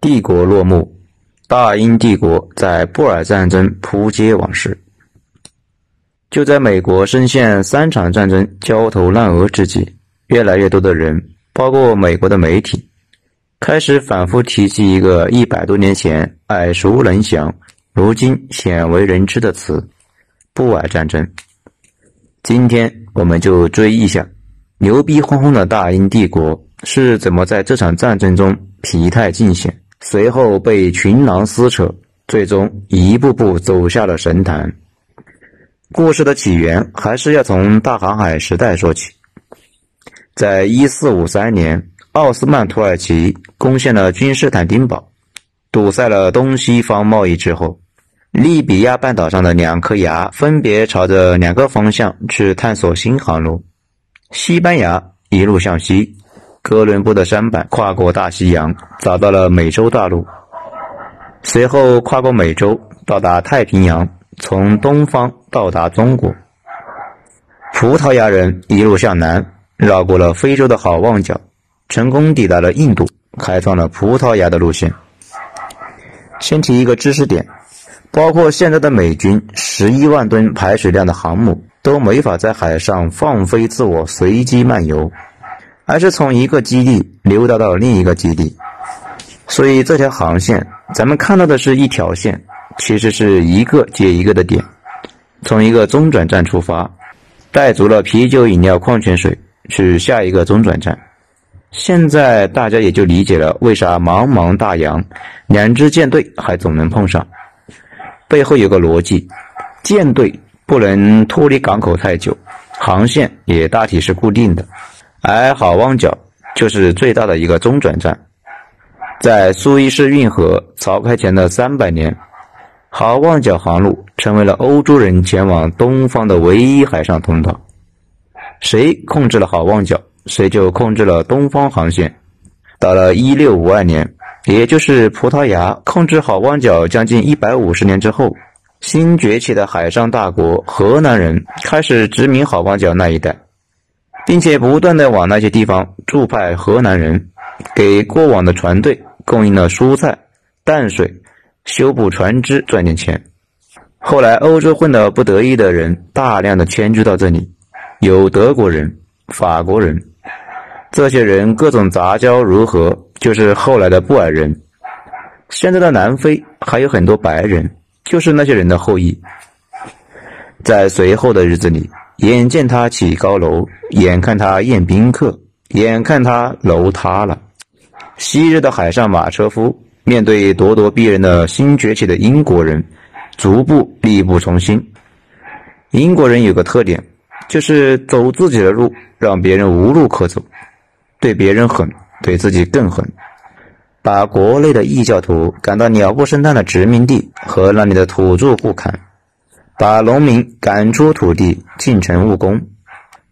帝国落幕，大英帝国在布尔战争扑街往事。就在美国深陷三场战争焦头烂额之际，越来越多的人，包括美国的媒体，开始反复提及一个一百多年前耳熟能详、如今鲜为人知的词——布尔战争。今天，我们就追忆一下牛逼哄哄的大英帝国是怎么在这场战争中疲态尽显，随后被群狼撕扯，最终一步步走下了神坛。故事的起源还是要从大航海时代说起。在一四五三年，奥斯曼土耳其攻陷了君士坦丁堡，堵塞了东西方贸易之后，利比亚半岛上的两颗牙分别朝着两个方向去探索新航路。西班牙一路向西，哥伦布的舢板跨过大西洋，找到了美洲大陆，随后跨过美洲，到达太平洋。从东方到达中国，葡萄牙人一路向南，绕过了非洲的好望角，成功抵达了印度，开创了葡萄牙的路线。先提一个知识点：包括现在的美军十一万吨排水量的航母，都没法在海上放飞自我、随机漫游，而是从一个基地溜达到另一个基地。所以这条航线，咱们看到的是一条线。其实是一个接一个的点，从一个中转站出发，带足了啤酒、饮料、矿泉水去下一个中转站。现在大家也就理解了为啥茫茫大洋，两支舰队还总能碰上。背后有个逻辑：舰队不能脱离港口太久，航线也大体是固定的。而好望角就是最大的一个中转站，在苏伊士运河凿开前的三百年。好望角航路成为了欧洲人前往东方的唯一海上通道。谁控制了好望角，谁就控制了东方航线。到了一六五二年，也就是葡萄牙控制好望角将近一百五十年之后，新崛起的海上大国荷兰人开始殖民好望角那一带，并且不断的往那些地方驻派河南人，给过往的船队供应了蔬菜、淡水。修补船只赚点钱。后来欧洲混得不得意的人大量的迁居到这里，有德国人、法国人，这些人各种杂交如何，就是后来的布尔人。现在的南非还有很多白人，就是那些人的后裔。在随后的日子里，眼见他起高楼，眼看他宴宾客，眼看他楼塌了。昔日的海上马车夫。面对咄咄逼人的新崛起的英国人，逐步力不从心。英国人有个特点，就是走自己的路，让别人无路可走。对别人狠，对自己更狠。把国内的异教徒赶到鸟不生蛋的殖民地和那里的土著互砍，把农民赶出土地，进城务工。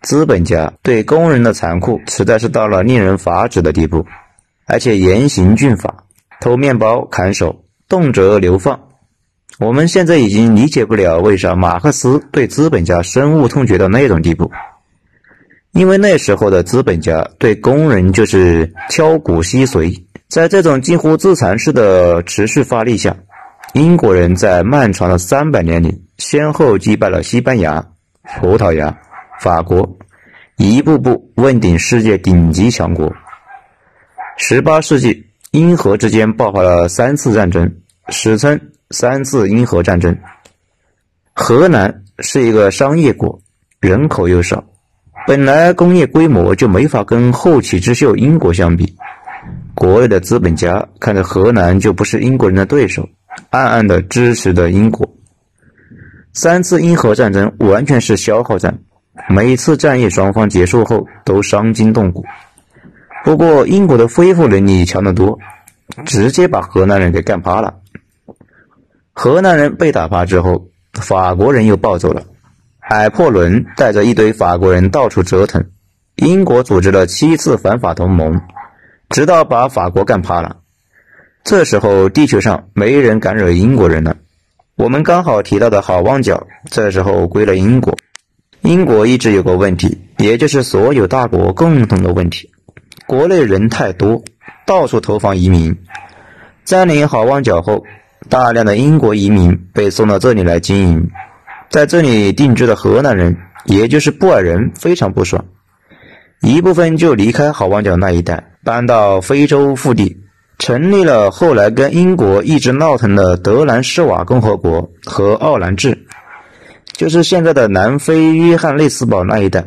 资本家对工人的残酷，实在是到了令人发指的地步，而且严刑峻法。偷面包、砍手，动辄流放。我们现在已经理解不了为啥马克思对资本家深恶痛绝到那种地步。因为那时候的资本家对工人就是敲骨吸髓。在这种近乎自残式的持续发力下，英国人在漫长的三百年里，先后击败了西班牙、葡萄牙、法国，一步步问鼎世界顶级强国。十八世纪。英荷之间爆发了三次战争，史称“三次英荷战争”。荷兰是一个商业国，人口又少，本来工业规模就没法跟后起之秀英国相比。国内的资本家看着荷兰就不是英国人的对手，暗暗的支持着英国。三次英荷战争完全是消耗战，每一次战役双方结束后都伤筋动骨。不过，英国的恢复能力强得多，直接把荷兰人给干趴了。荷兰人被打趴之后，法国人又暴走了。海破伦带着一堆法国人到处折腾，英国组织了七次反法同盟，直到把法国干趴了。这时候，地球上没人敢惹英国人了。我们刚好提到的好望角，这时候归了英国。英国一直有个问题，也就是所有大国共同的问题。国内人太多，到处投放移民。占领好望角后，大量的英国移民被送到这里来经营。在这里定居的荷兰人，也就是布尔人，非常不爽，一部分就离开好望角那一带，搬到非洲腹地，成立了后来跟英国一直闹腾的德兰施瓦共和国和奥兰治，就是现在的南非约翰内斯堡那一带。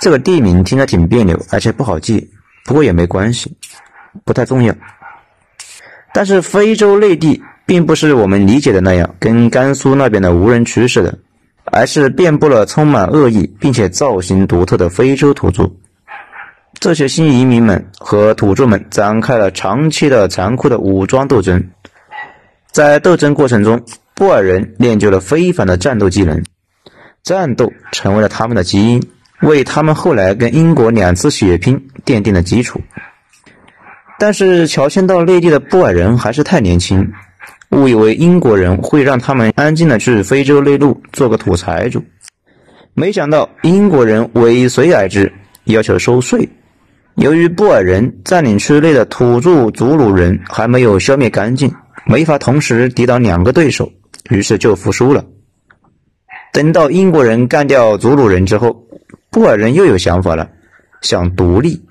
这个地名听着挺别扭，而且不好记，不过也没关系，不太重要。但是非洲内地并不是我们理解的那样，跟甘肃那边的无人区似的，而是遍布了充满恶意并且造型独特的非洲土著。这些新移民们和土著们展开了长期的残酷的武装斗争，在斗争过程中，布尔人练就了非凡的战斗技能，战斗成为了他们的基因，为他们后来跟英国两次血拼奠定了基础。但是乔迁到内地的布尔人还是太年轻，误以为英国人会让他们安静的去非洲内陆做个土财主，没想到英国人尾随而至，要求收税。由于布尔人占领区内的土著祖鲁人还没有消灭干净，没法同时抵挡两个对手，于是就服输了。等到英国人干掉祖鲁人之后，布尔人又有想法了，想独立，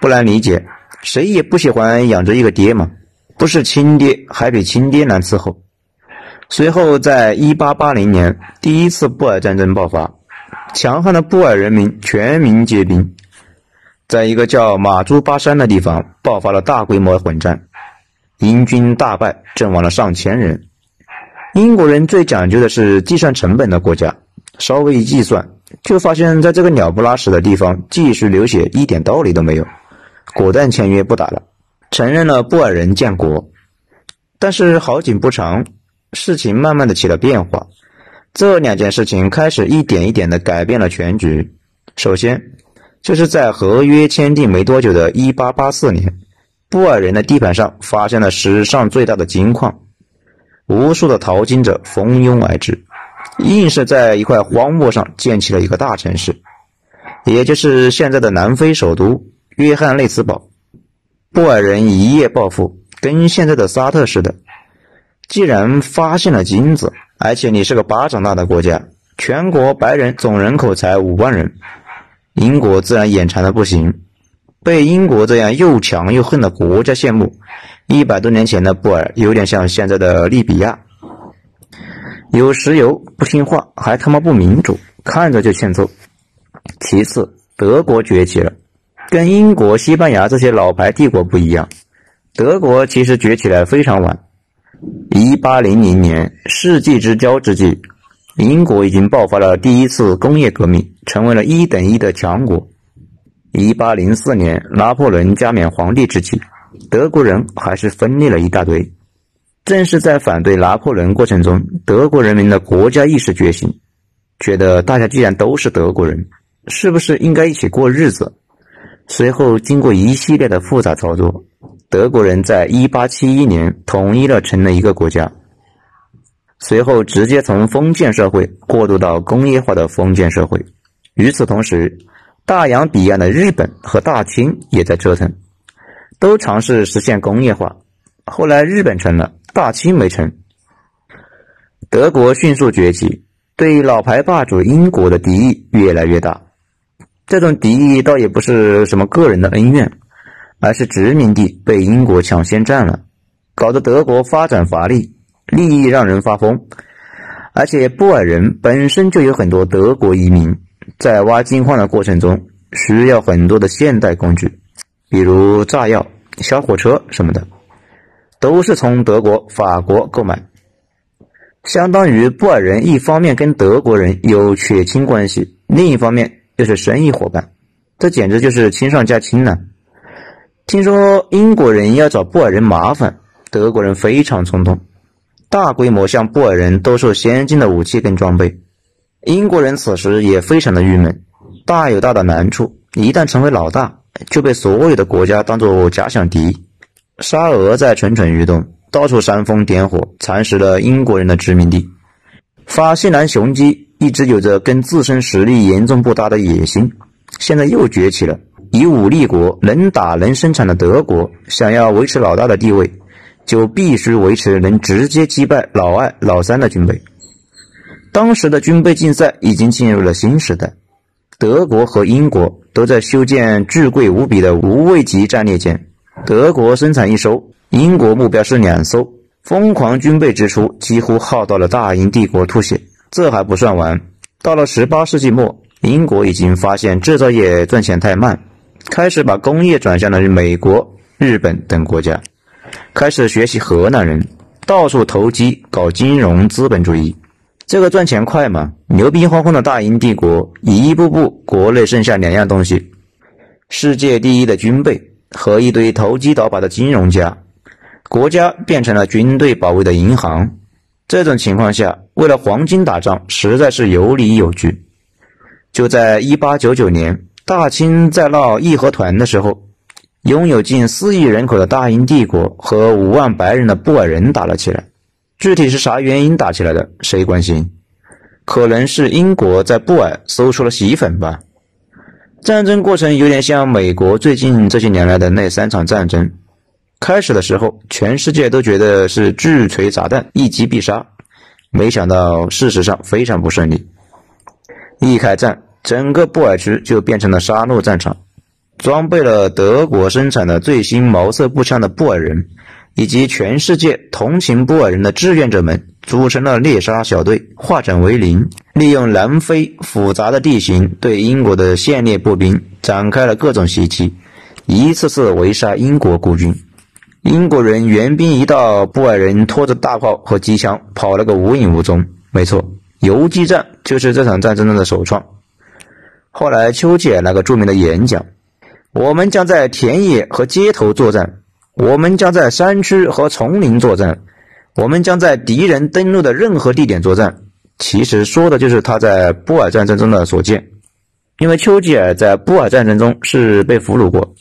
不难理解。谁也不喜欢养着一个爹嘛，不是亲爹还比亲爹难伺候。随后，在1880年，第一次布尔战争爆发，强悍的布尔人民全民皆兵，在一个叫马珠巴山的地方爆发了大规模混战，英军大败，阵亡了上千人。英国人最讲究的是计算成本的国家，稍微一计算，就发现在这个鸟不拉屎的地方继续流血一点道理都没有。果断签约不打了，承认了布尔人建国。但是好景不长，事情慢慢的起了变化。这两件事情开始一点一点的改变了全局。首先，就是在合约签订没多久的1884年，布尔人的地盘上发现了史上最大的金矿，无数的淘金者蜂拥而至，硬是在一块荒漠上建起了一个大城市，也就是现在的南非首都。约翰内斯堡，布尔人一夜暴富，跟现在的沙特似的。既然发现了金子，而且你是个巴掌大的国家，全国白人总人口才五万人，英国自然眼馋的不行。被英国这样又强又横的国家羡慕，一百多年前的布尔有点像现在的利比亚，有石油不听话，还他妈不民主，看着就欠揍。其次，德国崛起了。跟英国、西班牙这些老牌帝国不一样，德国其实崛起来非常晚。一八零零年，世纪之交之际，英国已经爆发了第一次工业革命，成为了一等一的强国。一八零四年，拿破仑加冕皇帝之际，德国人还是分裂了一大堆。正是在反对拿破仑过程中，德国人民的国家意识觉醒，觉得大家既然都是德国人，是不是应该一起过日子？随后，经过一系列的复杂操作，德国人在1871年统一了成了一个国家。随后，直接从封建社会过渡到工业化的封建社会。与此同时，大洋彼岸的日本和大清也在折腾，都尝试实现工业化。后来，日本成了，大清没成。德国迅速崛起，对老牌霸主英国的敌意越来越大。这种敌意倒也不是什么个人的恩怨，而是殖民地被英国抢先占了，搞得德国发展乏力，利益让人发疯。而且布尔人本身就有很多德国移民，在挖金矿的过程中需要很多的现代工具，比如炸药、小火车什么的，都是从德国、法国购买。相当于布尔人一方面跟德国人有血亲关系，另一方面。就是生意伙伴，这简直就是亲上加亲了。听说英国人要找布尔人麻烦，德国人非常冲动，大规模向布尔人兜售先进的武器跟装备。英国人此时也非常的郁闷，大有大的难处，一旦成为老大，就被所有的国家当做假想敌。沙俄在蠢蠢欲动，到处煽风点火，蚕食了英国人的殖民地。法西兰雄鸡。一直有着跟自身实力严重不搭的野心，现在又崛起了，以武立国、能打能生产的德国想要维持老大的地位，就必须维持能直接击败老二、老三的军备。当时的军备竞赛已经进入了新时代，德国和英国都在修建巨贵无比的无畏级战列舰，德国生产一艘，英国目标是两艘，疯狂军备支出几乎耗到了大英帝国吐血。这还不算完，到了十八世纪末。英国已经发现制造业赚钱太慢，开始把工业转向了美国、日本等国家，开始学习荷兰人，到处投机搞金融资本主义。这个赚钱快嘛？牛逼哄哄的大英帝国，一步步国内剩下两样东西：世界第一的军备和一堆投机倒把的金融家。国家变成了军队保卫的银行。这种情况下，为了黄金打仗，实在是有理有据。就在一八九九年，大清在闹义和团的时候，拥有近四亿人口的大英帝国和五万白人的布尔人打了起来。具体是啥原因打起来的，谁关心？可能是英国在布尔搜出了洗衣粉吧。战争过程有点像美国最近这些年来的那三场战争。开始的时候，全世界都觉得是巨锤砸弹，一击必杀。没想到，事实上非常不顺利。一开战，整个布尔区就变成了杀戮战场。装备了德国生产的最新毛瑟步枪的布尔人，以及全世界同情布尔人的志愿者们，组成了猎杀小队，化整为零，利用南非复杂的地形，对英国的现列步兵展开了各种袭击，一次次围杀英国孤军。英国人援兵一到，布尔人拖着大炮和机枪跑了个无影无踪。没错。游击战就是这场战争中的首创。后来，丘吉尔那个著名的演讲：“我们将在田野和街头作战，我们将在山区和丛林作战，我们将在敌人登陆的任何地点作战。”其实说的就是他在布尔战争中的所见。因为丘吉尔在布尔战争中是被俘虏过。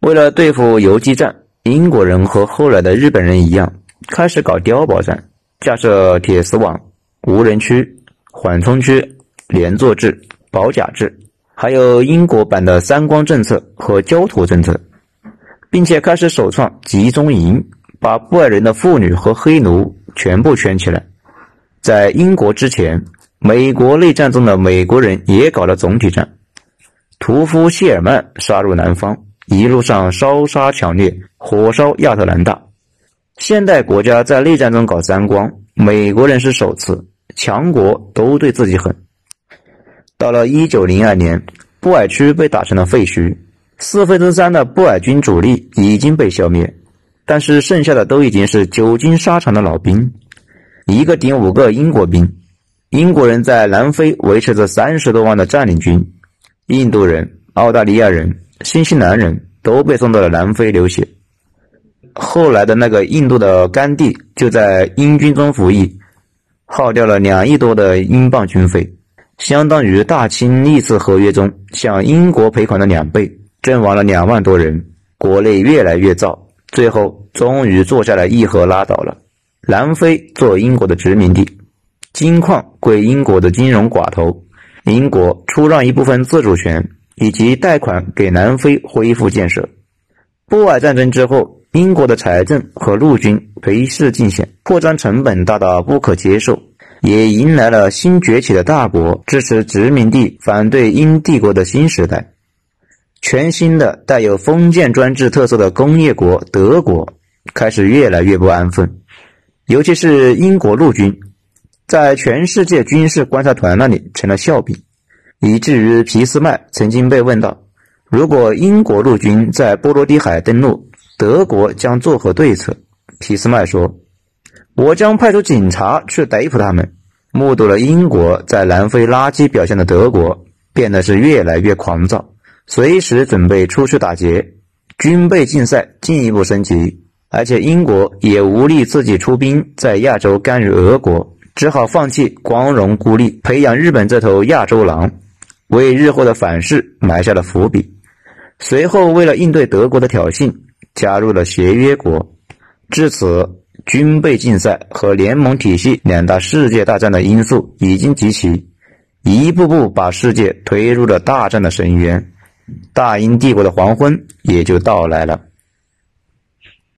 为了对付游击战，英国人和后来的日本人一样，开始搞碉堡战，架设铁丝网。无人区、缓冲区、连坐制、保甲制，还有英国版的三光政策和焦土政策，并且开始首创集中营，把布尔人的妇女和黑奴全部圈起来。在英国之前，美国内战中的美国人也搞了总体战，屠夫谢尔曼杀入南方，一路上烧杀抢掠，火烧亚特兰大。现代国家在内战中搞三光，美国人是首次。强国都对自己狠。到了一九零二年，布尔区被打成了废墟，四分之三的布尔军主力已经被消灭，但是剩下的都已经是久经沙场的老兵，一个顶五个英国兵。英国人在南非维持着三十多万的占领军，印度人、澳大利亚人、新西兰人都被送到了南非流血。后来的那个印度的甘地就在英军中服役。耗掉了两亿多的英镑军费，相当于大清历次合约中向英国赔款的两倍，阵亡了两万多人。国内越来越燥，最后终于坐下来议和拉倒了。南非做英国的殖民地，金矿归英国的金融寡头，英国出让一部分自主权以及贷款给南非恢复建设。布尔战争之后。英国的财政和陆军颓势尽显，扩张成本大到不可接受，也迎来了新崛起的大国支持殖民地、反对英帝国的新时代。全新的带有封建专制特色的工业国德国开始越来越不安分，尤其是英国陆军，在全世界军事观察团那里成了笑柄，以至于俾斯麦曾经被问到：如果英国陆军在波罗的海登陆，德国将作何对策？俾斯麦说：“我将派出警察去逮捕他们。”目睹了英国在南非垃圾表现的德国，变得是越来越狂躁，随时准备出去打劫。军备竞赛进一步升级，而且英国也无力自己出兵在亚洲干预俄国，只好放弃光荣孤立，培养日本这头亚洲狼，为日后的反噬埋下了伏笔。随后，为了应对德国的挑衅。加入了协约国，至此，军备竞赛和联盟体系两大世界大战的因素已经集齐，一步步把世界推入了大战的深渊，大英帝国的黄昏也就到来了。